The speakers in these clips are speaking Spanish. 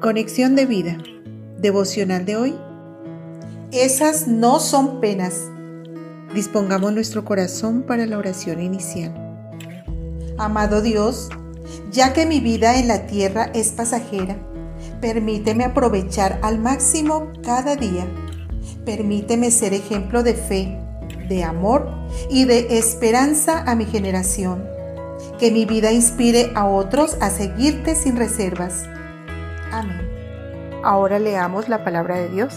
Conexión de vida. Devocional de hoy. Esas no son penas. Dispongamos nuestro corazón para la oración inicial. Amado Dios, ya que mi vida en la tierra es pasajera, permíteme aprovechar al máximo cada día. Permíteme ser ejemplo de fe, de amor y de esperanza a mi generación. Que mi vida inspire a otros a seguirte sin reservas. Amén. Ahora leamos la palabra de Dios.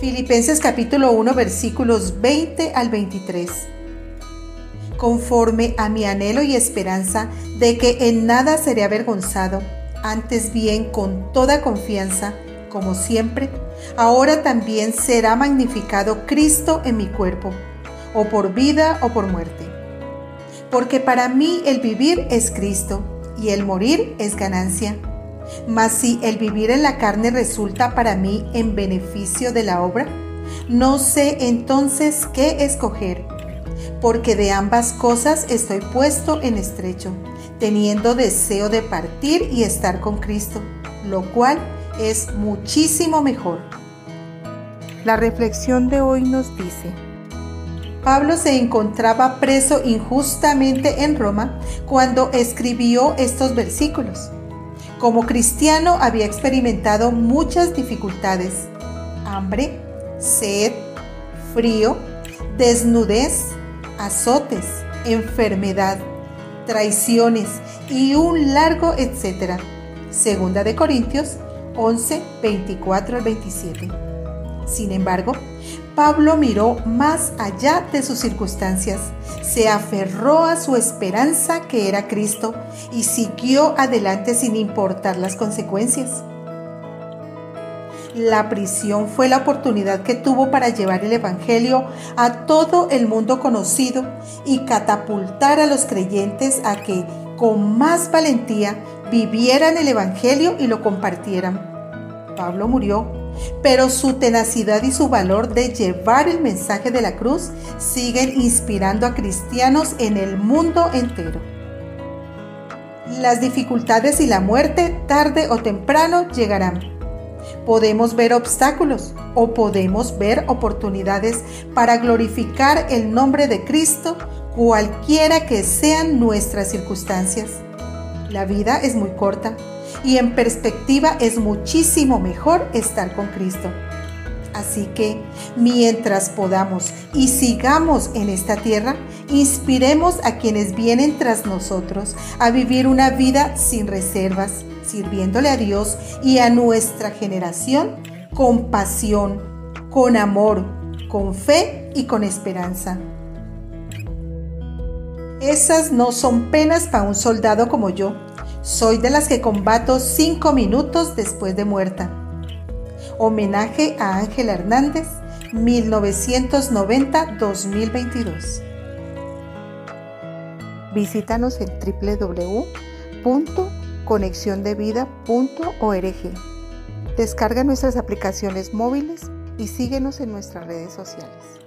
Filipenses capítulo 1 versículos 20 al 23. Conforme a mi anhelo y esperanza de que en nada seré avergonzado, antes bien con toda confianza, como siempre, ahora también será magnificado Cristo en mi cuerpo, o por vida o por muerte. Porque para mí el vivir es Cristo y el morir es ganancia. Mas si el vivir en la carne resulta para mí en beneficio de la obra, no sé entonces qué escoger, porque de ambas cosas estoy puesto en estrecho, teniendo deseo de partir y estar con Cristo, lo cual es muchísimo mejor. La reflexión de hoy nos dice, Pablo se encontraba preso injustamente en Roma cuando escribió estos versículos. Como cristiano había experimentado muchas dificultades, hambre, sed, frío, desnudez, azotes, enfermedad, traiciones y un largo etcétera. Segunda de Corintios 11, 24 al 27. Sin embargo, Pablo miró más allá de sus circunstancias, se aferró a su esperanza que era Cristo y siguió adelante sin importar las consecuencias. La prisión fue la oportunidad que tuvo para llevar el Evangelio a todo el mundo conocido y catapultar a los creyentes a que con más valentía vivieran el Evangelio y lo compartieran. Pablo murió pero su tenacidad y su valor de llevar el mensaje de la cruz siguen inspirando a cristianos en el mundo entero. Las dificultades y la muerte tarde o temprano llegarán. Podemos ver obstáculos o podemos ver oportunidades para glorificar el nombre de Cristo cualquiera que sean nuestras circunstancias. La vida es muy corta y en perspectiva es muchísimo mejor estar con Cristo. Así que mientras podamos y sigamos en esta tierra, inspiremos a quienes vienen tras nosotros a vivir una vida sin reservas, sirviéndole a Dios y a nuestra generación con pasión, con amor, con fe y con esperanza. Esas no son penas para un soldado como yo, soy de las que combato cinco minutos después de muerta. Homenaje a Ángela Hernández, 1990-2022. Visítanos en www.conexiondevida.org. Descarga nuestras aplicaciones móviles y síguenos en nuestras redes sociales.